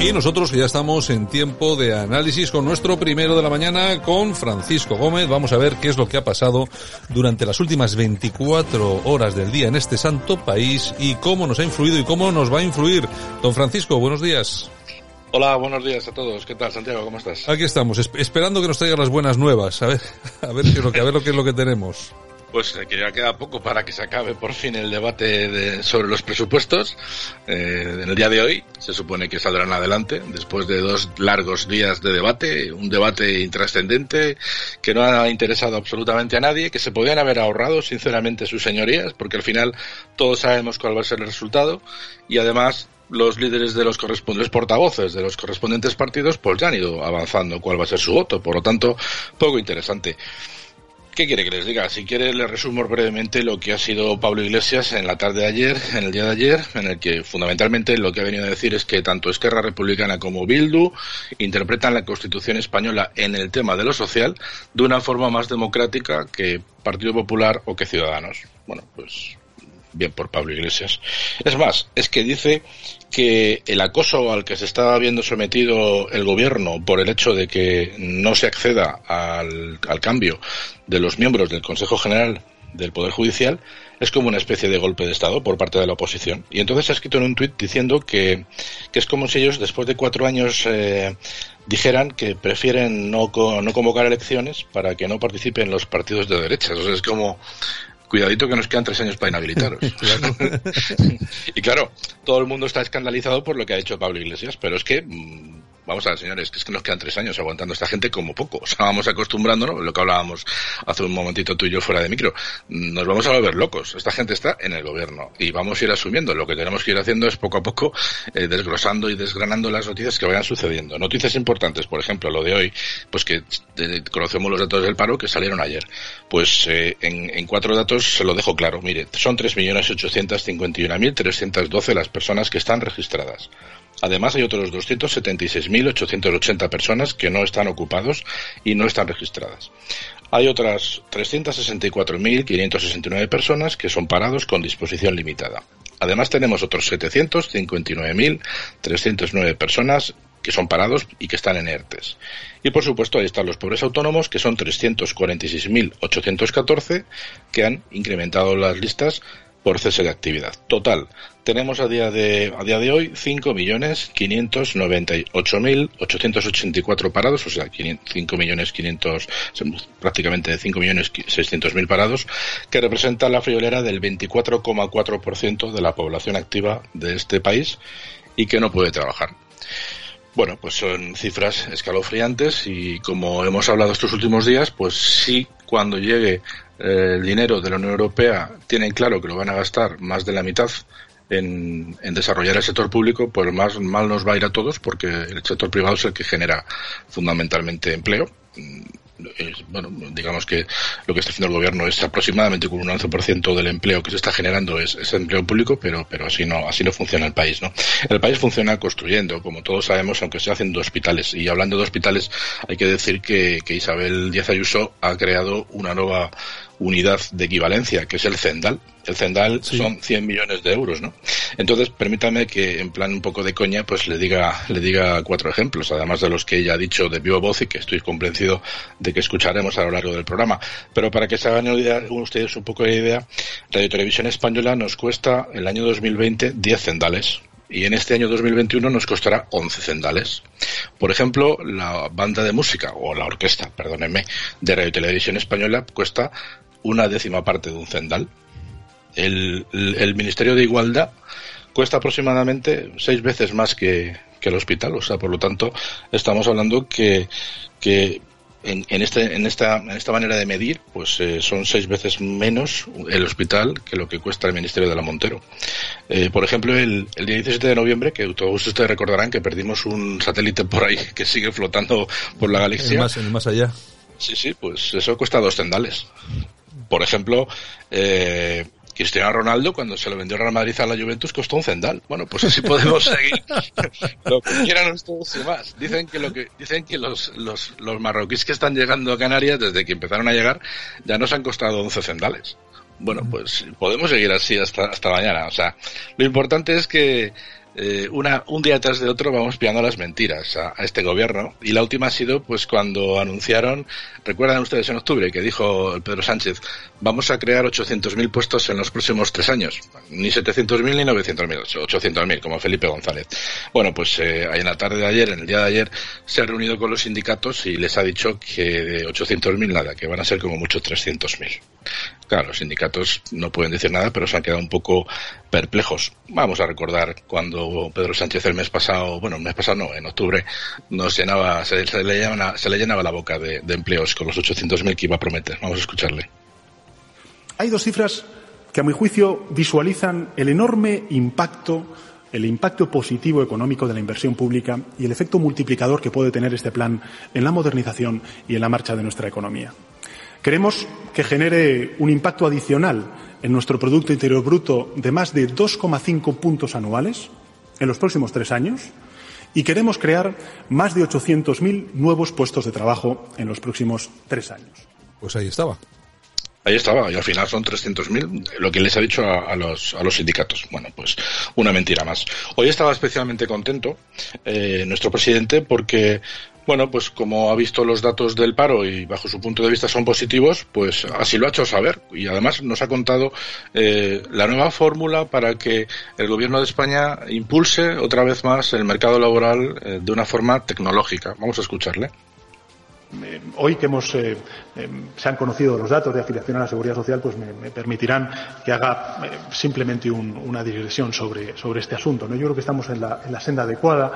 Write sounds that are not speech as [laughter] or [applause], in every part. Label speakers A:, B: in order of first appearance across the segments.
A: Y nosotros que ya estamos en tiempo de análisis con nuestro primero de la mañana con Francisco Gómez. Vamos a ver qué es lo que ha pasado durante las últimas 24 horas del día en este santo país y cómo nos ha influido y cómo nos va a influir. Don Francisco, buenos días.
B: Hola, buenos días a todos. ¿Qué tal, Santiago? ¿Cómo estás?
A: Aquí estamos, esp- esperando que nos traigan las buenas nuevas. A ver, [laughs] a ver qué es lo que, a ver lo que es lo que tenemos.
B: Pues eh, que ya queda poco para que se acabe por fin el debate de- sobre los presupuestos. Eh, en el día de hoy se supone que saldrán adelante después de dos largos días de debate, un debate intrascendente que no ha interesado absolutamente a nadie, que se podían haber ahorrado sinceramente sus señorías, porque al final todos sabemos cuál va a ser el resultado y además los líderes de los correspondientes portavoces de los correspondientes partidos pues ya han ido avanzando cuál va a ser su voto, por lo tanto poco interesante. ¿Qué quiere que les diga? Si quiere, le resumo brevemente lo que ha sido Pablo Iglesias en la tarde de ayer, en el día de ayer, en el que fundamentalmente lo que ha venido a decir es que tanto Esquerra Republicana como Bildu interpretan la Constitución española en el tema de lo social de una forma más democrática que Partido Popular o que Ciudadanos. Bueno, pues bien por Pablo Iglesias. Es más, es que dice que el acoso al que se está viendo sometido el gobierno por el hecho de que no se acceda al, al cambio de los miembros del Consejo General del Poder Judicial es como una especie de golpe de Estado por parte de la oposición. Y entonces ha escrito en un tuit diciendo que, que es como si ellos, después de cuatro años, eh, dijeran que prefieren no, no convocar elecciones para que no participen los partidos de derechas. O sea, es como, cuidadito que nos quedan tres años para inhabilitaros. [laughs] [laughs] y claro, todo el mundo está escandalizado por lo que ha hecho Pablo Iglesias, pero es que, mm, vamos a ver, señores, que es que nos quedan tres años aguantando esta gente como poco. O sea, vamos acostumbrándonos, lo que hablábamos hace un momentito tú y yo fuera de micro, nos vamos a volver locos. Esta gente está en el gobierno y vamos a ir asumiendo. Lo que tenemos que ir haciendo es poco a poco eh, desglosando y desgranando las noticias que vayan sucediendo. Noticias importantes, por ejemplo, lo de hoy, pues que eh, conocemos los datos del paro que salieron ayer. Pues eh, en, en cuatro datos se lo dejo claro. Mire, son 3.851.312 las personas que están registradas. Además, hay otros 276.880 personas que no están ocupados y no están registradas. Hay otras 364.569 personas que son parados con disposición limitada. Además, tenemos otros 759.309 personas que son parados y que están en ERTES. Y por supuesto, ahí están los pobres autónomos, que son 346.814, que han incrementado las listas por cese de actividad. Total, tenemos a día de, a día de hoy 5.598.884 parados, o sea, 5.500.000, prácticamente 5.600.000 parados, que representa la friolera del 24,4% de la población activa de este país y que no puede trabajar. Bueno, pues son cifras escalofriantes y como hemos hablado estos últimos días, pues sí, cuando llegue eh, el dinero de la Unión Europea, tienen claro que lo van a gastar más de la mitad en, en desarrollar el sector público, pues más mal nos va a ir a todos porque el sector privado es el que genera fundamentalmente empleo. Bueno, digamos que lo que está haciendo el gobierno es aproximadamente con un 11% del empleo que se está generando es, es empleo público, pero, pero así no, así no funciona el país, ¿no? El país funciona construyendo, como todos sabemos, aunque se hacen de hospitales. Y hablando de hospitales, hay que decir que, que Isabel Díaz Ayuso ha creado una nueva unidad de equivalencia, que es el CENDAL. El CENDAL
A: Sí.
B: son 100 millones de euros, ¿no? Entonces, permítame que, en plan un poco de coña, pues le diga, le diga cuatro ejemplos, además de los que ella ha dicho de viva voz y que estoy convencido de que escucharemos a lo largo del programa. Pero para que se hagan idea- ustedes un poco de idea, Radio Televisión Española nos cuesta el año 2020 10 cendales. Y en este año 2021 nos costará 11 cendales. Por ejemplo, la banda de música, o la orquesta, perdónenme, de Radio Televisión Española cuesta una décima parte de un cendal. El, el- el Ministerio de Igualdad cuesta aproximadamente seis veces más que, que el hospital. O sea, por lo tanto, estamos hablando que, que en, en, este, en, esta, en esta manera de medir, pues eh, son seis veces menos el hospital que lo que cuesta el Ministerio de la Montero. Eh, por ejemplo, el, el, día 17 de noviembre, que todos ustedes recordarán que perdimos un satélite por ahí que sigue flotando por la galaxia.
A: El más, el más allá.
B: Sí, sí, pues eso cuesta dos tendales. Por ejemplo, eh, Cristiano Ronaldo, cuando se lo vendió Real Madrid a la Juventus, costó un cendal. Bueno, pues así podemos seguir. [laughs] lo que quieran ustedes y más. Dicen que lo que, dicen que los, los, los marroquíes que están llegando a Canarias, desde que empezaron a llegar, ya nos han costado 11 cendales. Bueno, pues podemos seguir así hasta, hasta mañana. O sea, lo importante es que eh, una, un día tras de otro vamos pillando las mentiras a, este gobierno. Y la última ha sido pues cuando anunciaron, recuerdan ustedes en octubre que dijo Pedro Sánchez, vamos a crear 800.000 puestos en los próximos tres años. Ni 700.000 ni 900.000, 800.000, como Felipe González. Bueno, pues eh, en la tarde de ayer, en el día de ayer, se ha reunido con los sindicatos y les ha dicho que de 800.000 nada, que van a ser como mucho 300.000. Claro, los sindicatos no pueden decir nada, pero se han quedado un poco perplejos. Vamos a recordar cuando Pedro Sánchez el mes pasado, bueno, el mes pasado no, en octubre, nos llenaba, se, le llenaba la boca de, de empleos con los 800.000 que iba a prometer. Vamos a escucharle.
C: Hay dos cifras que a mi juicio visualizan el enorme impacto el impacto positivo económico de la inversión pública y el efecto multiplicador que puede tener este plan en la modernización y en la marcha de nuestra economía. Queremos que genere un impacto adicional en nuestro Producto Interior Bruto de más de 2,5 puntos anuales en los próximos tres años y queremos crear más de 800.000 nuevos puestos de trabajo en los próximos tres años.
A: Pues ahí estaba.
B: Ahí estaba, y al final son 300.000, lo que les ha dicho a, a, los, a los sindicatos. Bueno, pues una mentira más. Hoy estaba especialmente contento eh, nuestro presidente porque bueno, pues como ha visto los datos del paro y bajo su punto de vista son positivos, pues así lo ha hecho saber. Y además nos ha contado eh, la nueva fórmula para que el gobierno de España impulse otra vez más el mercado laboral eh, de una forma tecnológica. Vamos a escucharle.
C: Eh, hoy que hemos, eh, eh, se han conocido los datos de afiliación a la seguridad social, pues me, me permitirán que haga eh, simplemente un, una digresión sobre, sobre este asunto. ¿no? Yo creo que estamos en la, en la, senda adecuada.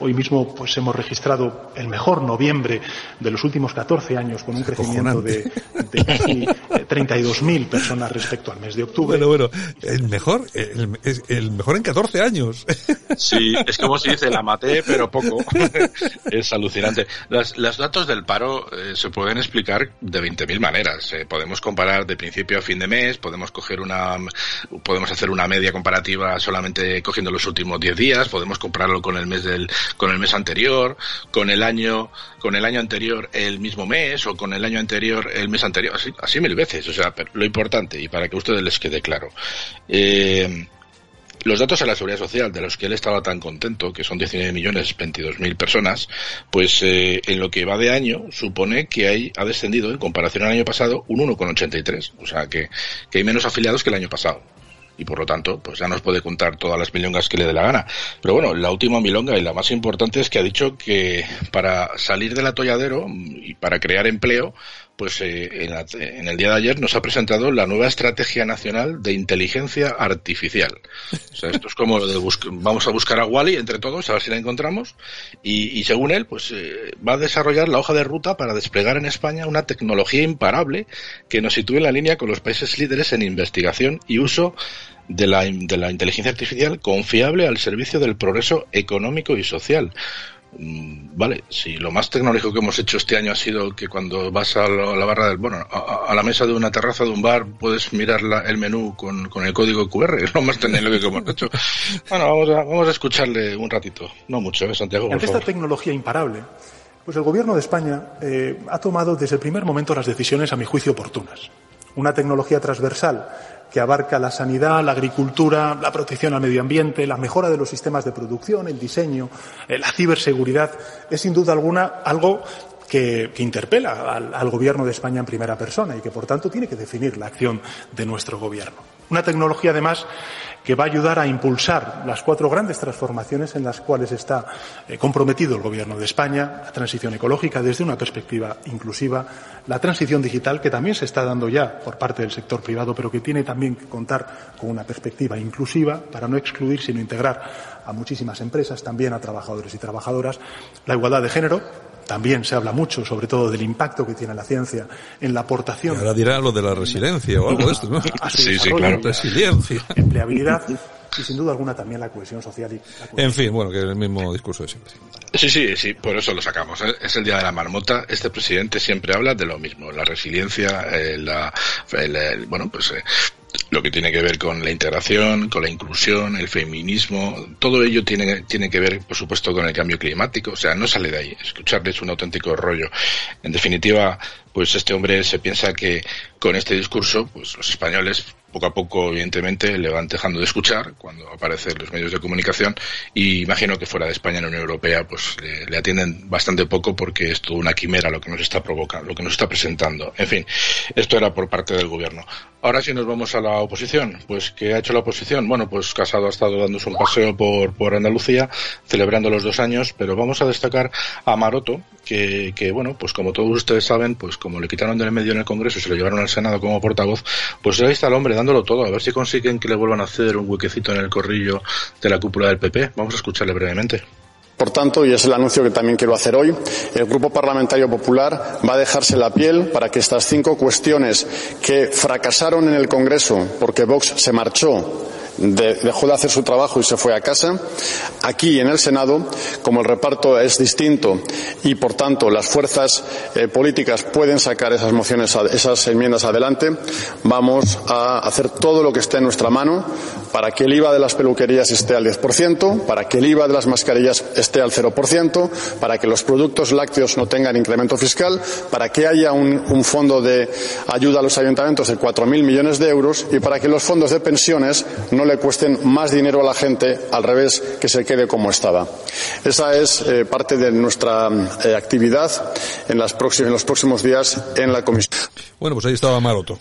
C: Hoy mismo pues hemos registrado el mejor noviembre de los últimos 14 años con un crecimiento de, de, casi 32.000 personas respecto al mes de octubre.
A: Bueno, bueno, el mejor, el, el mejor en 14 años.
B: Sí, es como si dice la maté, pero poco. [laughs] es alucinante. Las, los datos del paro eh, se pueden explicar de 20.000 maneras. Eh, podemos comparar de principio a fin de mes, podemos coger una, podemos hacer una media comparativa solamente cogiendo los últimos 10 días, podemos compararlo con el mes del, con el mes anterior, con el año, con el año anterior el mismo mes o con el año anterior el mes anterior, así, así mil veces. O sea, lo importante y para que a ustedes les quede claro. Eh, los datos a la seguridad social, de los que él estaba tan contento, que son 19 millones 22 mil personas, pues eh, en lo que va de año supone que hay, ha descendido en comparación al año pasado un 1,83. O sea que, que hay menos afiliados que el año pasado y por lo tanto, pues ya nos puede contar todas las milongas que le dé la gana. Pero bueno, la última milonga y la más importante es que ha dicho que para salir del atolladero y para crear empleo, pues eh, en, la, en, el día de ayer nos ha presentado la nueva estrategia nacional de inteligencia artificial. O sea, esto es como lo de vamos a buscar a Wally entre todos a ver si la encontramos y, y según él, pues eh, va a desarrollar la hoja de ruta para desplegar en España una tecnología imparable que nos sitúe en la línea con los países líderes en investigación y uso de la, de la inteligencia artificial confiable al servicio del progreso económico y social vale, si lo más tecnológico que hemos hecho este año ha sido que cuando vas a la barra del, bueno, a, a la mesa de una terraza de un bar puedes mirar la, el menú con, con, el código QR, [laughs] es lo más tecnológico que hemos hecho. Bueno, vamos a, vamos a escucharle un ratito, no mucho, ¿eh, Santiago?
C: Ante esta tecnología imparable, pues el gobierno de España eh, ha tomado desde el primer momento las decisiones a mi juicio oportunas. Una tecnología transversal que abarca la sanidad, la agricultura, la protección al medio ambiente, la mejora de los sistemas de producción, el diseño, eh, la ciberseguridad, es sin duda alguna algo que, interpela al, Gobierno de España en primera persona y que, por tanto, tiene que definir la acción de nuestro Gobierno. Una tecnología, además, que va a ayudar a impulsar las cuatro grandes transformaciones en las cuales está eh, comprometido el Gobierno de España, la transición ecológica desde una perspectiva inclusiva, la transición digital que también se está dando ya por parte del sector privado, pero que tiene también que contar con una perspectiva inclusiva para no excluir, sino integrar a muchísimas empresas, también a trabajadores y trabajadoras, la igualdad de género, también se habla mucho, sobre todo del impacto que tiene la ciencia en la aportación.
A: Ahora dirá lo de la resiliencia o algo de esto, ¿no? [laughs]
C: a su
B: Sí, sí, claro.
A: Resiliencia. [laughs]
C: empleabilidad y sin duda alguna también la cohesión social y la cohesión
A: En fin, bueno, que es el mismo discurso de siempre.
B: Sí, sí, sí, por eso lo sacamos. ¿eh? Es el día de la marmota. Este presidente siempre habla de lo mismo, la resiliencia, eh, la, el, el- bueno, pues eh, lo que tiene que ver con la integración, con la inclusión, el feminismo, todo ello tiene, tiene que ver, por supuesto, con el cambio climático. O sea, no sale de ahí. Escucharle es un auténtico rollo. En definitiva, pues este hombre se piensa que con este discurso, pues los españoles poco a poco, evidentemente, le van dejando de escuchar cuando aparecen los medios de comunicación y imagino que fuera de España en la Unión Europea pues le, atienden bastante poco porque es toda una quimera lo que nos está provocando, lo que nos está presentando. En fin, esto era por parte del gobierno. Ahora sí nos vamos a la oposición. Pues, ¿qué ha hecho la oposición? Bueno, pues Casado ha estado dándose un paseo por, por Andalucía, celebrando los dos años, pero vamos a destacar a Maroto, que, que, bueno, pues como todos ustedes saben, pues como le quitaron del medio en el Congreso y se lo llevaron al Senado como portavoz, pues ahí está el hombre dándolo todo, a ver si consiguen que le vuelvan a hacer un huequecito en el corrillo de la cúpula del PP. Vamos a escucharle brevemente.
D: Por tanto, y es el anuncio que también quiero hacer hoy, el Grupo Parlamentario Popular va a dejarse la piel para que estas cinco cuestiones que fracasaron en el Congreso porque Vox se marchó de- dejó de hacer su trabajo y se fue a casa. Aquí en el Senado, como el reparto es distinto y por tanto las fuerzas eh, políticas pueden sacar esas mociones, esas enmiendas adelante, vamos a hacer todo lo que esté en nuestra mano para que el IVA de las peluquerías esté al 10%, para que el IVA de las mascarillas esté al 0%, para que los productos lácteos no tengan incremento fiscal, para que haya un, fondo de ayuda a los ayuntamientos de 4.000 millones de euros y para que los fondos de pensiones no le cuesten más dinero a la gente, al revés, que se quede como estaba. Esa es eh, parte de nuestra eh, actividad en, en los próximos días en la Comisión.
A: Bueno, pues ahí estaba Maroto.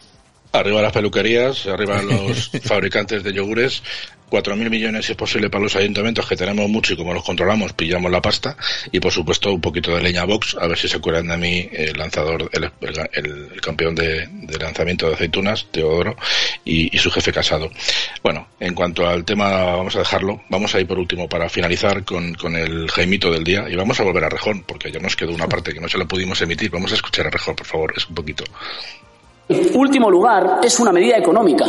B: Arriba las peluquerías, arriba [laughs] los fabricantes de yogures, 4.000 millones si es posible para los ayuntamientos, que tenemos mucho y como los controlamos, pillamos la pasta. Y por supuesto, un poquito de leña a Vox, a ver si se acuerdan de mí, el lanzador, el, el- el campeón de, de lanzamiento de aceitunas, Teodoro, y, y su jefe casado. Bueno, en cuanto al tema, vamos a dejarlo. Vamos a ir por último para finalizar con, con el Jaimito del día. Y vamos a volver a Rejón, porque ya nos quedó una [laughs] parte que no se la pudimos emitir. Vamos a escuchar a Rejón, por favor, es un poquito.
E: Último lugar, es una medida económica.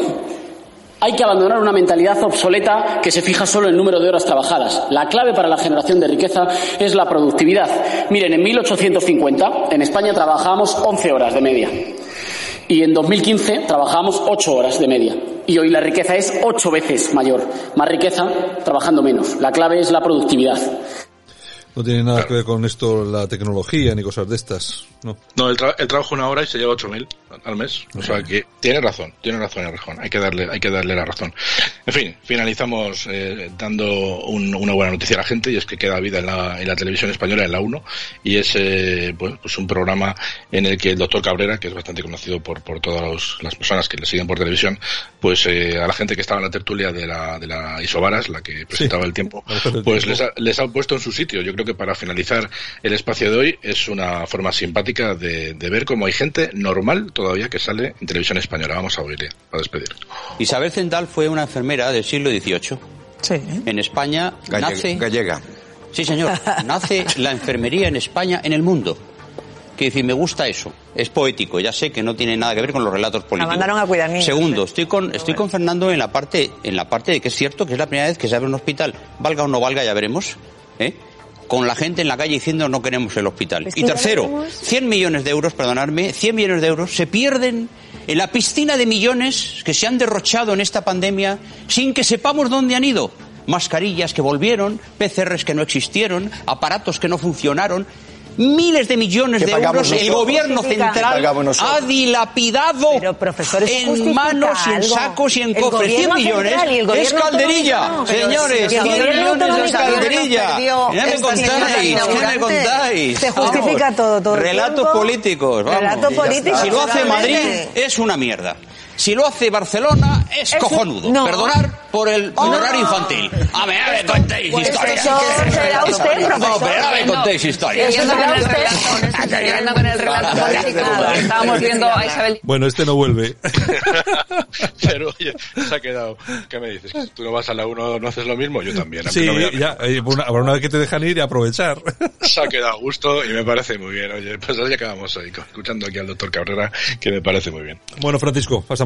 E: Hay que abandonar una mentalidad obsoleta que se fija solo en el número de horas trabajadas. La clave para la generación de riqueza es la productividad. Miren, en 1850 en España trabajábamos 11 horas de media. Y en 2015 trabajábamos 8 horas de media. Y hoy la riqueza es 8 veces mayor. Más riqueza trabajando menos. La clave es la productividad.
A: No tiene nada que ver con esto la tecnología ni cosas de estas, ¿no?
B: No, él, tra- él trabaja una hora y se lleva 8.000 al mes. O sea que tiene razón, tiene razón el Rejón. Hay que darle, hay que darle la razón. En fin, finalizamos eh, dando un- una buena noticia a la gente y es que queda vida en la, en la televisión española, en la 1, y es eh, bueno, pues un programa en el que el doctor Cabrera, que es bastante conocido por, por todas los- las personas que le siguen por televisión, pues eh, a la gente que estaba en la tertulia de la, de la Isobaras, la que presentaba el tiempo, pues
A: tiempo.
B: les ha, les han puesto en su sitio. Yo creo que para finalizar el espacio de hoy es una forma simpática de, de ver cómo hay gente normal todavía que sale en televisión española. Vamos a oírle, a despedir.
F: Isabel Zendal fue una enfermera del siglo XVIII.
G: Sí.
F: En España
H: Gallega.
F: nace...
H: Gallega.
F: Sí, señor. [laughs] Nace la enfermería en España en el mundo. Quiero decir, me gusta eso. Es poético. Ya sé que no tiene nada que ver con los relatos políticos.
G: mandaron a cuidar niños,
F: Segundo, estoy con, estoy con Fernando en la parte, en la parte de que es cierto que es la primera vez que se abre un hospital. Valga o no valga, ya veremos. ¿eh? Con la gente en la calle diciendo no queremos el hospital.
G: Es que
F: y tercero,
G: veremos.
F: 100 millones de euros, perdonadme, 100 millones de euros se pierden en la piscina de millones que se han derrochado en esta pandemia sin que sepamos dónde han ido. Mascarillas que volvieron, PCRs que no existieron, aparatos que no funcionaron. Miles de millones de euros el gobierno central ha dilapidado
G: Pero,
F: en manos y en sacos y en cofres. 100
G: gobierno
F: millones es calderilla.
G: no.
F: Señores,
G: si el
F: 100
G: gobierno
F: millones es calderilla. ¿Qué me contáis? ¿Qué me contáis?
G: Se justifica todo, todo el
F: Relatos políticos. vamos.
G: Relato
F: Y ya
G: político,
F: está. Si lo hace Madrid, es una mierda. Si lo hace Barcelona, es,
G: Es un-
F: cojonudo.
G: no.
F: Perdonar por el
G: Oh.
F: horario infantil. A ver, a ver, contéis
G: Pues
F: historias.
G: eso será usted,
F: No, pero a ver, contéis historias.
G: Eso será usted.
H: Siguiendo con el relato político, estábamos viendo a Isabel
A: Bueno, este no vuelve. [laughs]
B: Pero oye, se ha quedado. ¿Qué me dices? ¿Que ¿Tú no vas a la 1, no haces lo mismo? Yo también.
A: Sí,
B: no
A: ya, eh, una, habrá una vez que te dejan ir y aprovechar. [laughs]
B: Se ha quedado a gusto y me parece muy bien. Oye, pues así acabamos hoy, escuchando aquí al doctor Cabrera, que me parece muy bien.
A: Bueno, Francisco, hasta